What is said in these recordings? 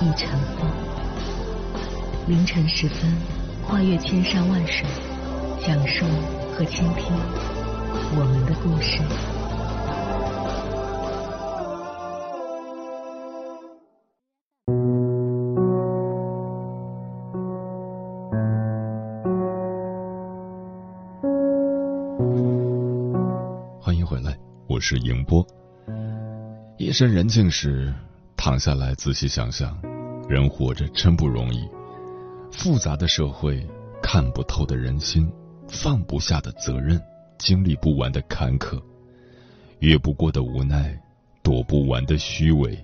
一尘风，凌晨时分，跨越千山万水，讲述和倾听我们的故事。欢迎回来，我是迎波。夜深人静时。躺下来仔细想想，人活着真不容易。复杂的社会，看不透的人心，放不下的责任，经历不完的坎坷，越不过的无奈，躲不完的虚伪，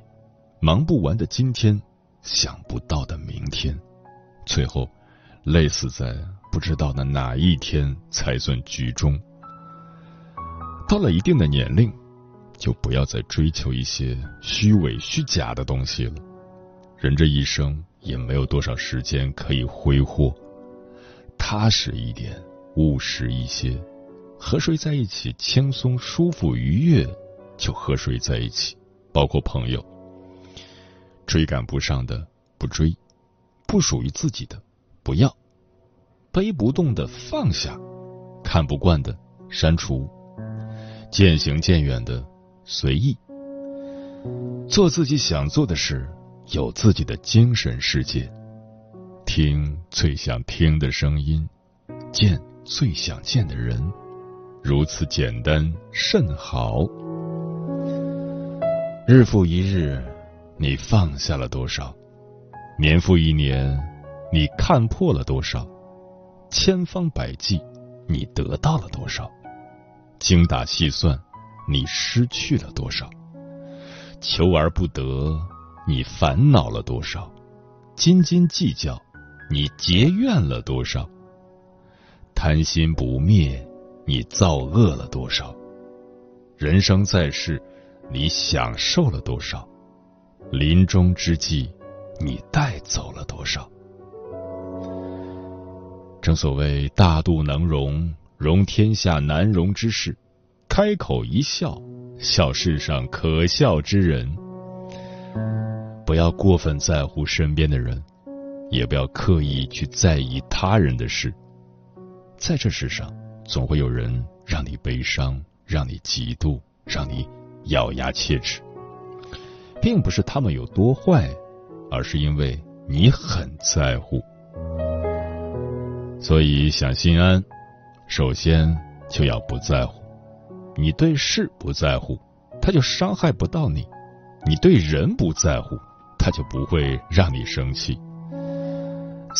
忙不完的今天，想不到的明天，最后累死在不知道的哪一天才算局中。到了一定的年龄。就不要再追求一些虚伪虚假的东西了。人这一生也没有多少时间可以挥霍，踏实一点，务实一些。和谁在一起轻松舒服愉悦，就和谁在一起。包括朋友，追赶不上的不追，不属于自己的不要，背不动的放下，看不惯的删除，渐行渐远的。随意做自己想做的事，有自己的精神世界，听最想听的声音，见最想见的人，如此简单甚好。日复一日，你放下了多少？年复一年，你看破了多少？千方百计，你得到了多少？精打细算。你失去了多少？求而不得，你烦恼了多少？斤斤计较，你结怨了多少？贪心不灭，你造恶了多少？人生在世，你享受了多少？临终之际，你带走了多少？正所谓大度能容，容天下难容之事。开口一笑，笑世上可笑之人。不要过分在乎身边的人，也不要刻意去在意他人的事。在这世上，总会有人让你悲伤，让你嫉妒，让你咬牙切齿。并不是他们有多坏，而是因为你很在乎。所以想心安，首先就要不在乎。你对事不在乎，他就伤害不到你；你对人不在乎，他就不会让你生气。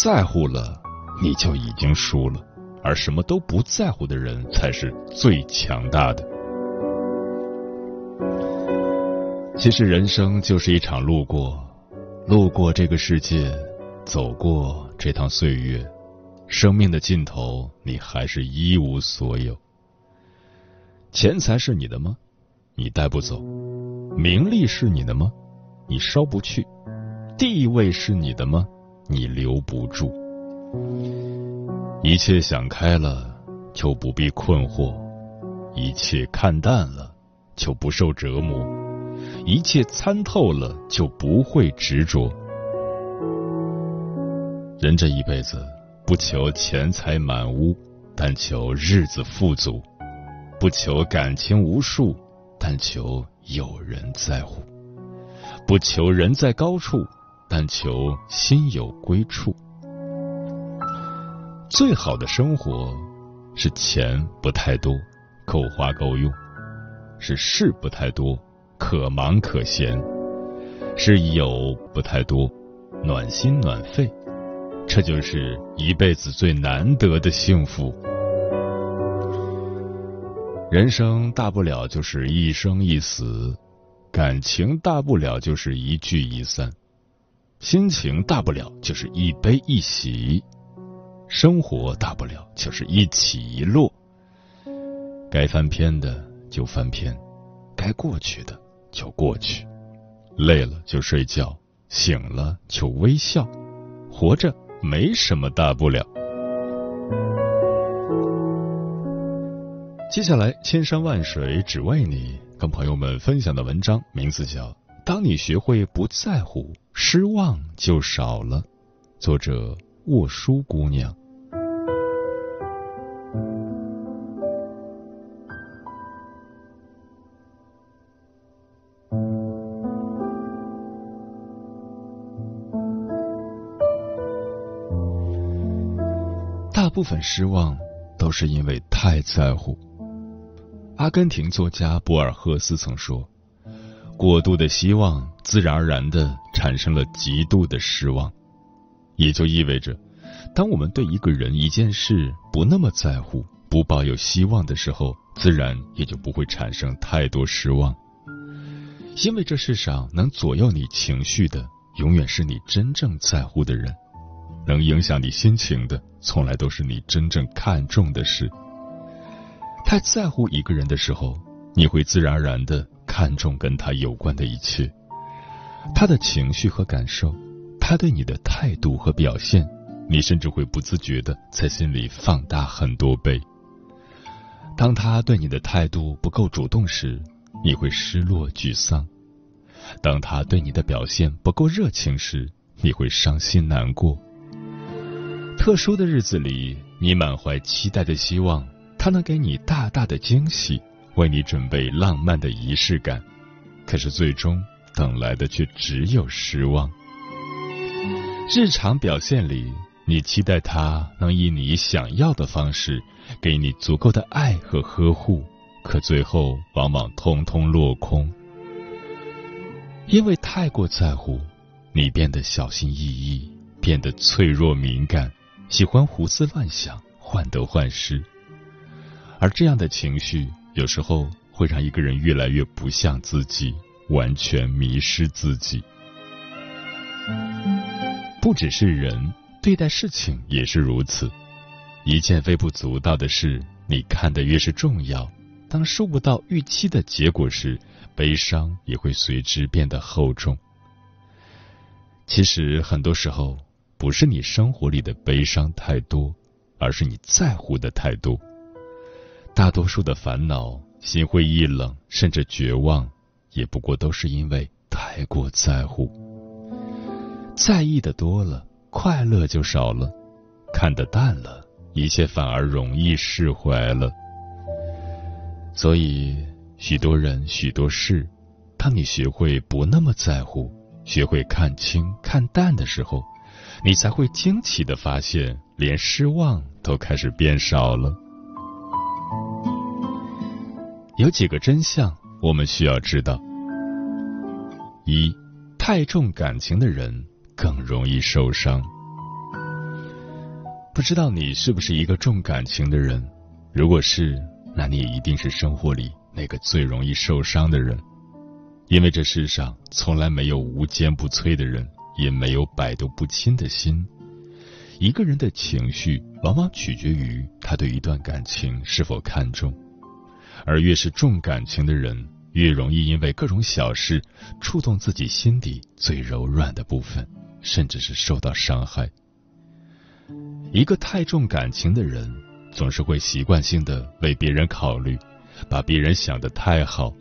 在乎了，你就已经输了；而什么都不在乎的人，才是最强大的。其实，人生就是一场路过，路过这个世界，走过这趟岁月，生命的尽头，你还是一无所有。钱财是你的吗？你带不走；名利是你的吗？你烧不去；地位是你的吗？你留不住。一切想开了，就不必困惑；一切看淡了，就不受折磨；一切参透了，就不会执着。人这一辈子，不求钱财满屋，但求日子富足。不求感情无数，但求有人在乎；不求人在高处，但求心有归处。最好的生活是钱不太多，够花够用；是事不太多，可忙可闲；是有不太多，暖心暖肺。这就是一辈子最难得的幸福。人生大不了就是一生一死，感情大不了就是一聚一散。心情大不了就是一悲一喜，生活大不了就是一起一落。该翻篇的就翻篇，该过去的就过去，累了就睡觉，醒了就微笑，活着没什么大不了。接下来，千山万水只为你，跟朋友们分享的文章名字叫《当你学会不在乎，失望就少了》，作者沃书姑娘。大部分失望都是因为太在乎。阿根廷作家博尔赫斯曾说：“过度的希望，自然而然的产生了极度的失望。”也就意味着，当我们对一个人、一件事不那么在乎、不抱有希望的时候，自然也就不会产生太多失望。因为这世上能左右你情绪的，永远是你真正在乎的人；能影响你心情的，从来都是你真正看重的事。太在乎一个人的时候，你会自然而然的看重跟他有关的一切，他的情绪和感受，他对你的态度和表现，你甚至会不自觉的在心里放大很多倍。当他对你的态度不够主动时，你会失落沮丧；当他对你的表现不够热情时，你会伤心难过。特殊的日子里，你满怀期待的希望。他能给你大大的惊喜，为你准备浪漫的仪式感，可是最终等来的却只有失望。日常表现里，你期待他能以你想要的方式给你足够的爱和呵护，可最后往往通通落空。因为太过在乎，你变得小心翼翼，变得脆弱敏感，喜欢胡思乱想，患得患失。而这样的情绪，有时候会让一个人越来越不像自己，完全迷失自己。不只是人，对待事情也是如此。一件微不足道的事，你看得越是重要，当收不到预期的结果时，悲伤也会随之变得厚重。其实，很多时候不是你生活里的悲伤太多，而是你在乎的太多。大多数的烦恼、心灰意冷，甚至绝望，也不过都是因为太过在乎。在意的多了，快乐就少了；看得淡了，一切反而容易释怀了。所以，许多人、许多事，当你学会不那么在乎，学会看清、看淡的时候，你才会惊奇的发现，连失望都开始变少了。有几个真相我们需要知道：一，太重感情的人更容易受伤。不知道你是不是一个重感情的人？如果是，那你也一定是生活里那个最容易受伤的人。因为这世上从来没有无坚不摧的人，也没有百毒不侵的心。一个人的情绪往往取决于他对一段感情是否看重。而越是重感情的人，越容易因为各种小事触动自己心底最柔软的部分，甚至是受到伤害。一个太重感情的人，总是会习惯性的为别人考虑，把别人想得太好，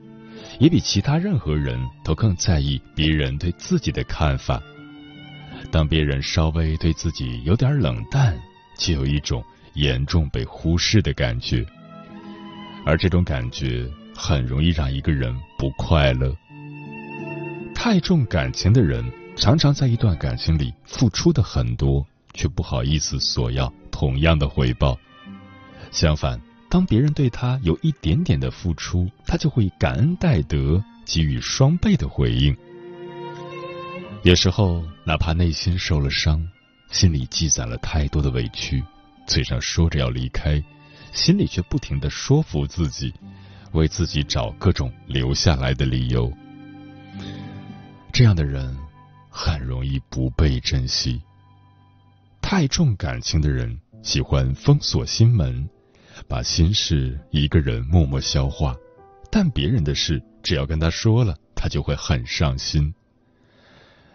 也比其他任何人都更在意别人对自己的看法。当别人稍微对自己有点冷淡，就有一种严重被忽视的感觉。而这种感觉很容易让一个人不快乐。太重感情的人，常常在一段感情里付出的很多，却不好意思索要同样的回报。相反，当别人对他有一点点的付出，他就会感恩戴德，给予双倍的回应。有时候，哪怕内心受了伤，心里积攒了太多的委屈，嘴上说着要离开。心里却不停的说服自己，为自己找各种留下来的理由。这样的人，很容易不被珍惜。太重感情的人喜欢封锁心门，把心事一个人默默消化，但别人的事只要跟他说了，他就会很上心。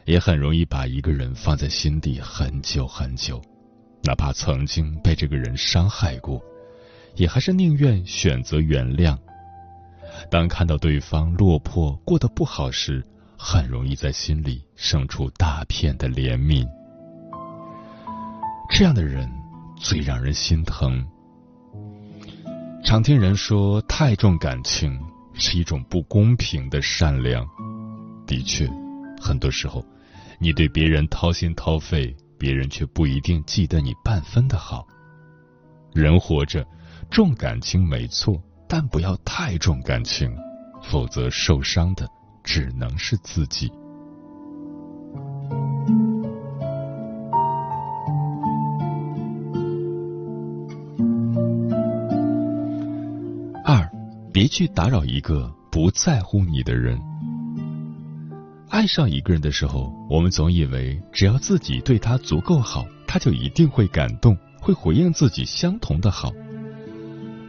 也很容易把一个人放在心底很久很久，哪怕曾经被这个人伤害过，也还是宁愿选择原谅。当看到对方落魄、过得不好时，很容易在心里生出大片的怜悯。这样的人最让人心疼。常听人说，太重感情是一种不公平的善良。的确，很多时候，你对别人掏心掏肺，别人却不一定记得你半分的好。人活着，重感情没错，但不要太重感情，否则受伤的只能是自己。二别去打扰一个不在乎你的人。爱上一个人的时候，我们总以为只要自己对他足够好，他就一定会感动，会回应自己相同的好，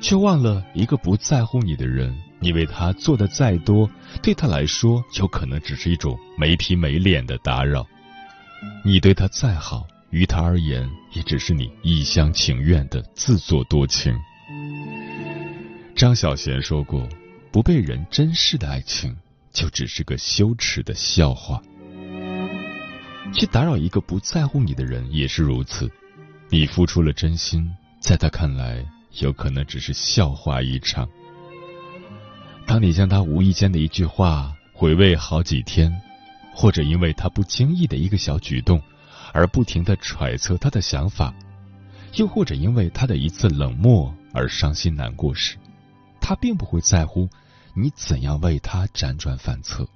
却忘了一个不在乎你的人，你为他做的再多，对他来说有可能只是一种没皮没脸的打扰。你对他再好，于他而言，也只是你一厢情愿的自作多情。张小娴说过：“不被人珍视的爱情，就只是个羞耻的笑话。”去打扰一个不在乎你的人也是如此，你付出了真心，在他看来，有可能只是笑话一场。当你将他无意间的一句话回味好几天，或者因为他不经意的一个小举动而不停的揣测他的想法，又或者因为他的一次冷漠而伤心难过时，他并不会在乎你怎样为他辗转反侧，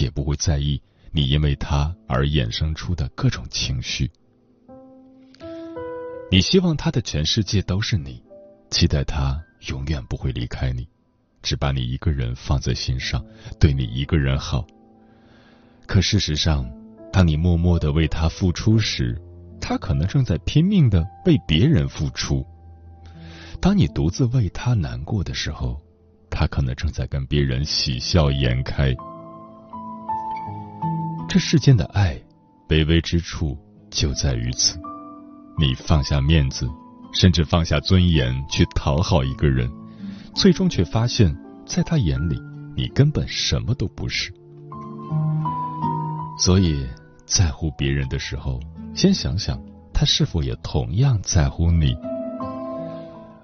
也不会在意你因为他而衍生出的各种情绪。你希望他的全世界都是你，期待他永远不会离开你，只把你一个人放在心上，对你一个人好。可事实上，当你默默的为他付出时，他可能正在拼命的为别人付出。当你独自为他难过的时候，他可能正在跟别人喜笑颜开。这世间的爱，卑微之处就在于此：你放下面子，甚至放下尊严去讨好一个人，最终却发现，在他眼里，你根本什么都不是。所以，在乎别人的时候，先想想他是否也同样在乎你。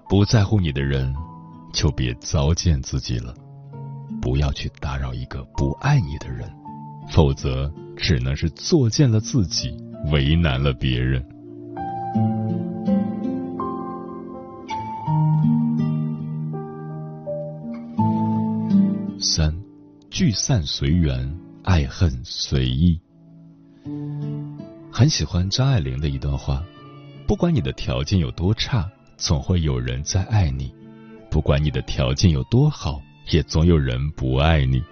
不在乎你的人，就别糟践自己了。不要去打扰一个不爱你的人，否则只能是作践了自己，为难了别人。三，聚散随缘，爱恨随意。很喜欢张爱玲的一段话：不管你的条件有多差。总会有人在爱你，不管你的条件有多好，也总有人不爱你。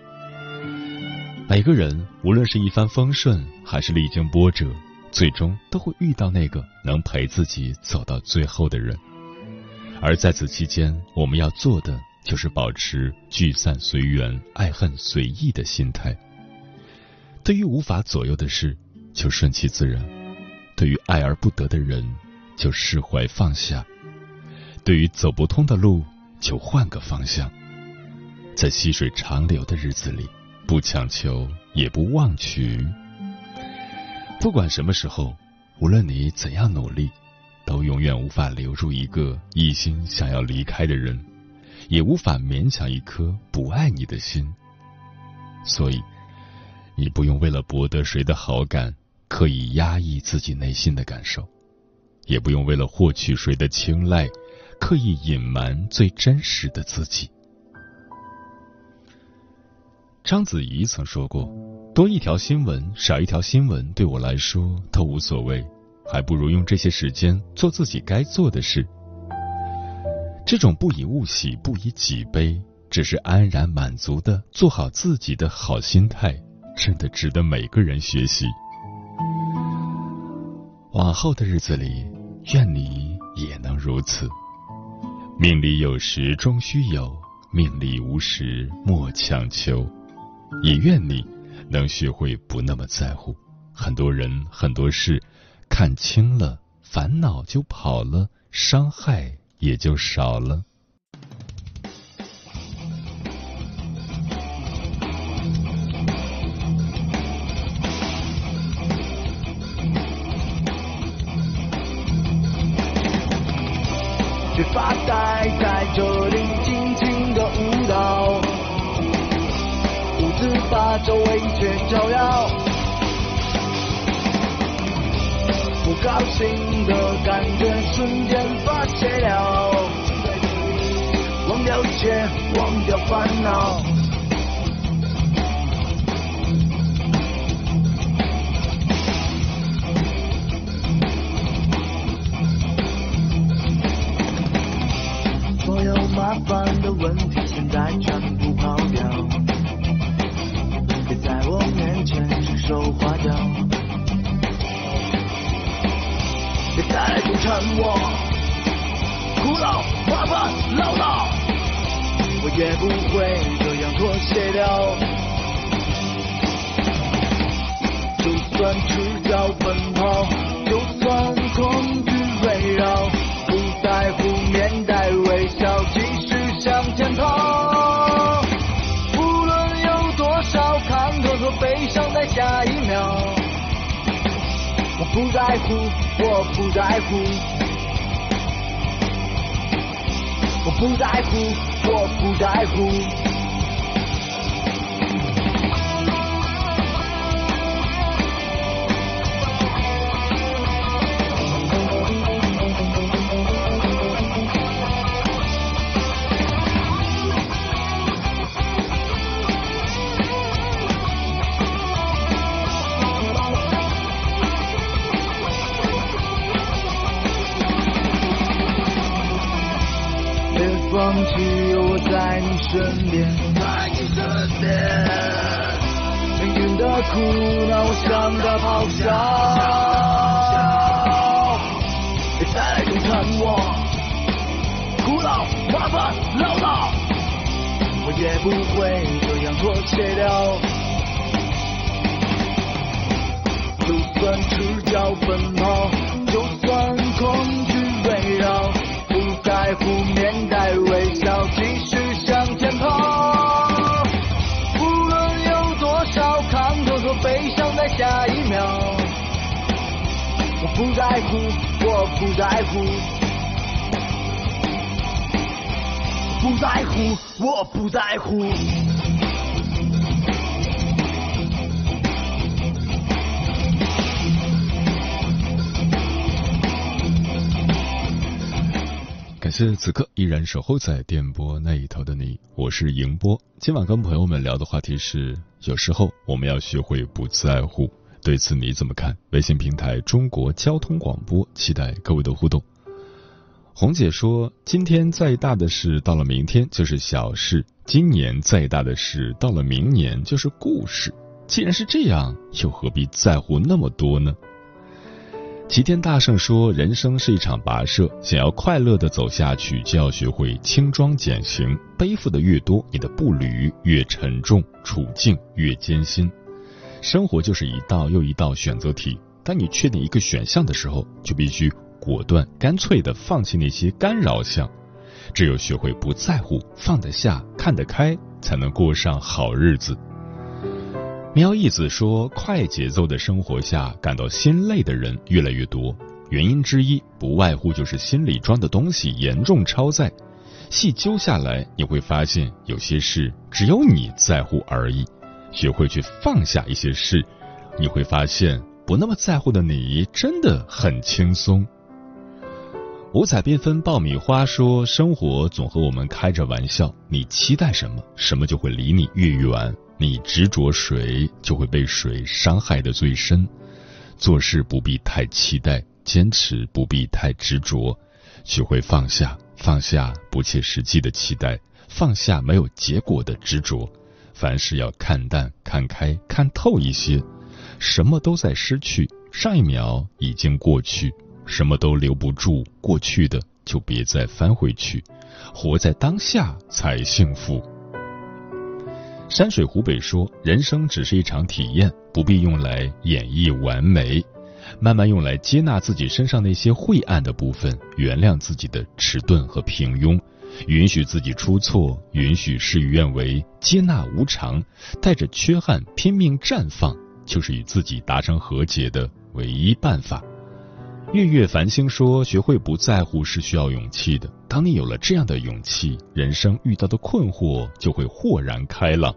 每个人无论是一帆风顺，还是历经波折，最终都会遇到那个能陪自己走到最后的人。而在此期间，我们要做的就是保持聚散随缘、爱恨随意的心态。对于无法左右的事，就顺其自然；对于爱而不得的人，就释怀放下。对于走不通的路，就换个方向。在细水长流的日子里，不强求，也不妄取。不管什么时候，无论你怎样努力，都永远无法留住一个一心想要离开的人，也无法勉强一颗不爱你的心。所以，你不用为了博得谁的好感，刻意压抑自己内心的感受，也不用为了获取谁的青睐。刻意隐瞒最真实的自己。章子怡曾说过：“多一条新闻，少一条新闻，对我来说都无所谓，还不如用这些时间做自己该做的事。”这种不以物喜，不以己悲，只是安然满足的做好自己的好心态，真的值得每个人学习。往后的日子里，愿你也能如此。命里有时终须有，命里无时莫强求。也愿你能学会不那么在乎很多人很多事，看清了，烦恼就跑了，伤害也就少了。别发呆在这里尽情的舞蹈，独自把周围一切照耀。高兴的感觉瞬间发泄了，忘掉一切，忘掉烦恼。所有麻烦的问题现在全部抛掉，别在我面前指手画脚，别再纠缠我，苦恼、麻烦、唠叨，我也不会这样妥协掉。就算赤脚奔跑，就算恐惧围绕，不在乎面带微笑。继续向前跑，无论有多少坎坷和悲伤，在下一秒，我不在乎，我不在乎，我不在乎，我不在乎。放弃，有我在你身边。在你身边。命运的苦恼，我向他咆哮。别再来纠缠我，苦恼、麻烦、唠叨，我也不会这样妥协掉。就算赤脚奔跑，就算恐惧围绕，不在乎面带微笑继续向前跑，无论有多少坎坷和悲伤，在下一秒。我不在乎，我不在乎。我不在乎，我不在乎。谢此刻依然守候在电波那一头的你，我是迎波。今晚跟朋友们聊的话题是：有时候我们要学会不在乎。对此你怎么看？微信平台中国交通广播，期待各位的互动。红姐说：“今天再大的事，到了明天就是小事；今年再大的事，到了明年就是故事。既然是这样，又何必在乎那么多呢？”齐天大圣说：“人生是一场跋涉，想要快乐的走下去，就要学会轻装简行。背负的越多，你的步履越沉重，处境越艰辛。生活就是一道又一道选择题。当你确定一个选项的时候，就必须果断、干脆的放弃那些干扰项。只有学会不在乎、放得下、看得开，才能过上好日子。”苗一子说：“快节奏的生活下，感到心累的人越来越多。原因之一，不外乎就是心里装的东西严重超载。细究下来，你会发现有些事只有你在乎而已。学会去放下一些事，你会发现不那么在乎的你真的很轻松。”五彩缤纷爆米花说：“生活总和我们开着玩笑，你期待什么，什么就会离你越远。”你执着谁，就会被谁伤害的最深。做事不必太期待，坚持不必太执着，学会放下，放下不切实际的期待，放下没有结果的执着，凡事要看淡、看开、看透一些。什么都在失去，上一秒已经过去，什么都留不住，过去的就别再翻回去，活在当下才幸福。山水湖北说：“人生只是一场体验，不必用来演绎完美，慢慢用来接纳自己身上那些晦暗的部分，原谅自己的迟钝和平庸，允许自己出错，允许事与愿违，接纳无常，带着缺憾拼命绽放。”就是与自己达成和解的唯一办法。月月繁星说：“学会不在乎是需要勇气的。当你有了这样的勇气，人生遇到的困惑就会豁然开朗。”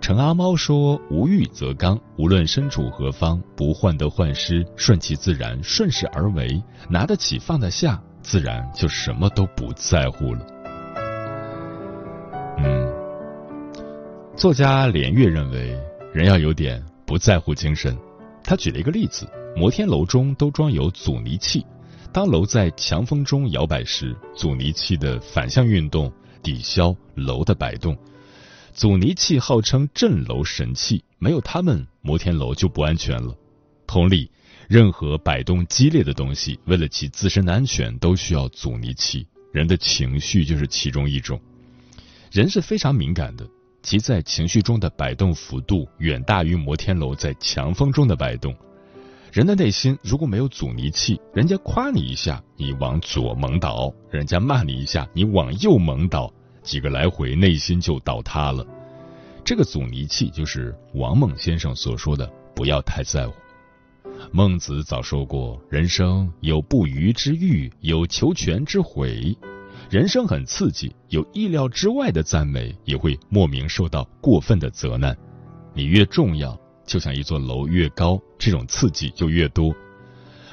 陈阿猫说：“无欲则刚，无论身处何方，不患得患失，顺其自然，顺势而为，拿得起放得下，自然就什么都不在乎了。”嗯，作家连岳认为。人要有点不在乎精神。他举了一个例子：摩天楼中都装有阻尼器，当楼在强风中摇摆时，阻尼器的反向运动抵消楼的摆动。阻尼器号称镇楼神器，没有它们，摩天楼就不安全了。同理，任何摆动激烈的东西，为了其自身的安全，都需要阻尼器。人的情绪就是其中一种。人是非常敏感的。其在情绪中的摆动幅度远大于摩天楼在强风中的摆动。人的内心如果没有阻尼器，人家夸你一下，你往左猛倒；人家骂你一下，你往右猛倒，几个来回，内心就倒塌了。这个阻尼器就是王猛先生所说的“不要太在乎”。孟子早说过：“人生有不虞之欲，有求全之悔。”人生很刺激，有意料之外的赞美，也会莫名受到过分的责难。你越重要，就像一座楼越高，这种刺激就越多。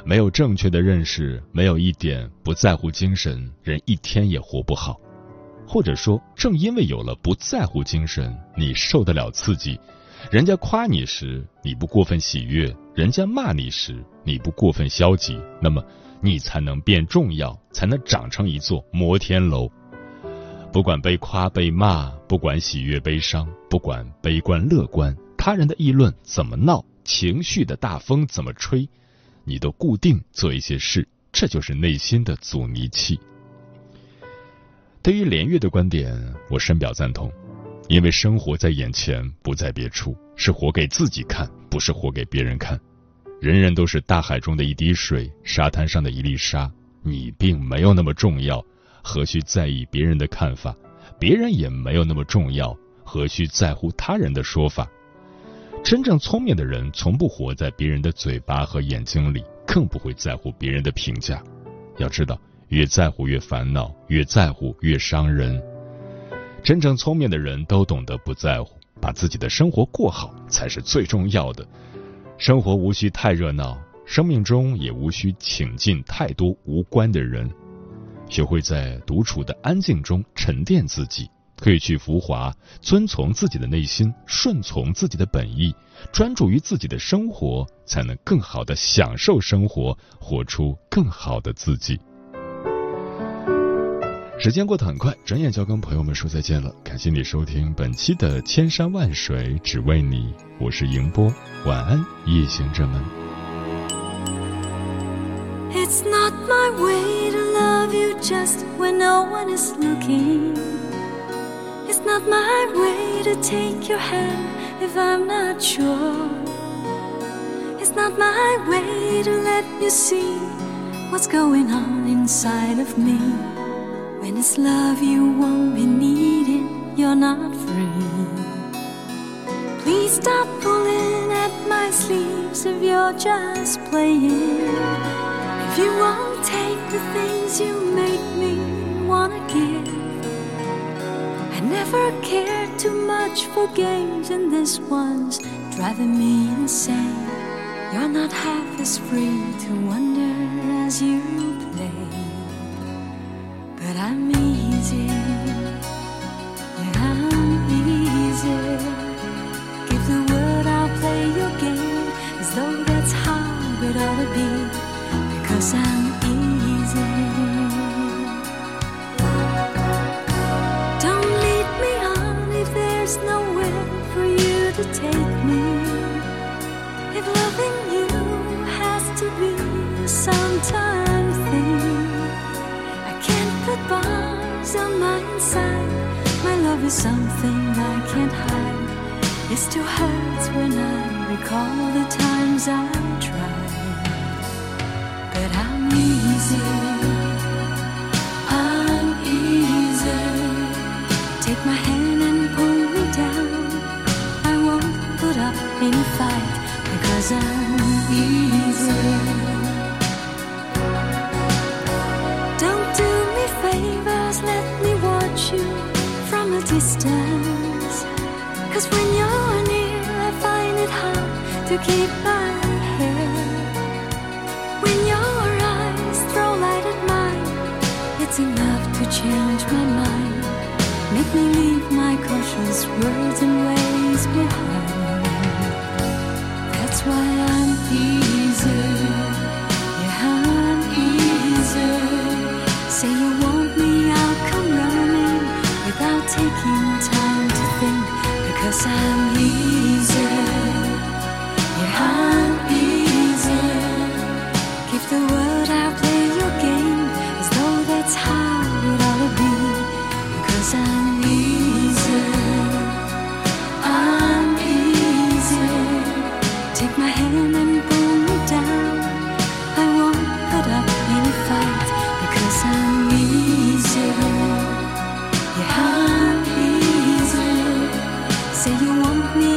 没有正确的认识，没有一点不在乎精神，人一天也活不好。或者说，正因为有了不在乎精神，你受得了刺激。人家夸你时，你不过分喜悦；人家骂你时，你不过分消极。那么。你才能变重要，才能长成一座摩天楼。不管被夸被骂，不管喜悦悲伤，不管悲观乐观，他人的议论怎么闹，情绪的大风怎么吹，你都固定做一些事，这就是内心的阻尼器。对于连月的观点，我深表赞同，因为生活在眼前，不在别处，是活给自己看，不是活给别人看。人人都是大海中的一滴水，沙滩上的一粒沙。你并没有那么重要，何须在意别人的看法？别人也没有那么重要，何须在乎他人的说法？真正聪明的人，从不活在别人的嘴巴和眼睛里，更不会在乎别人的评价。要知道，越在乎越烦恼，越在乎越伤人。真正聪明的人都懂得不在乎，把自己的生活过好才是最重要的。生活无需太热闹，生命中也无需请进太多无关的人。学会在独处的安静中沉淀自己，可以去浮华，遵从自己的内心，顺从自己的本意，专注于自己的生活，才能更好的享受生活，活出更好的自己。时间过得很快，转眼就要跟朋友们说再见了。感谢你收听本期的《千山万水只为你》，我是迎波，晚安，夜行者们。It's not my way to love you just when no one is looking. It's not my way to take your hand if I'm not sure. It's not my way to let you see what's going on inside of me. When it's love you won't be needing, you're not free. Please stop pulling at my sleeves if you're just playing. If you won't take the things you make me wanna give. Never cared too much for games, and this one's driving me insane. You're not half as free to wonder as you play. But I'm easy, be a sometime thing. I can't put bars on my inside. My love is something I can't hide. It still hurts when I recall the times I tried. But I'm easy. Keep my head. When your eyes throw light at mine, it's enough to change my mind. Make me leave my cautious words and ways behind. That's why I'm easy. Yeah, I'm easy. Say you want me, I'll come running without taking time to think. Because I'm easy. Say you want me,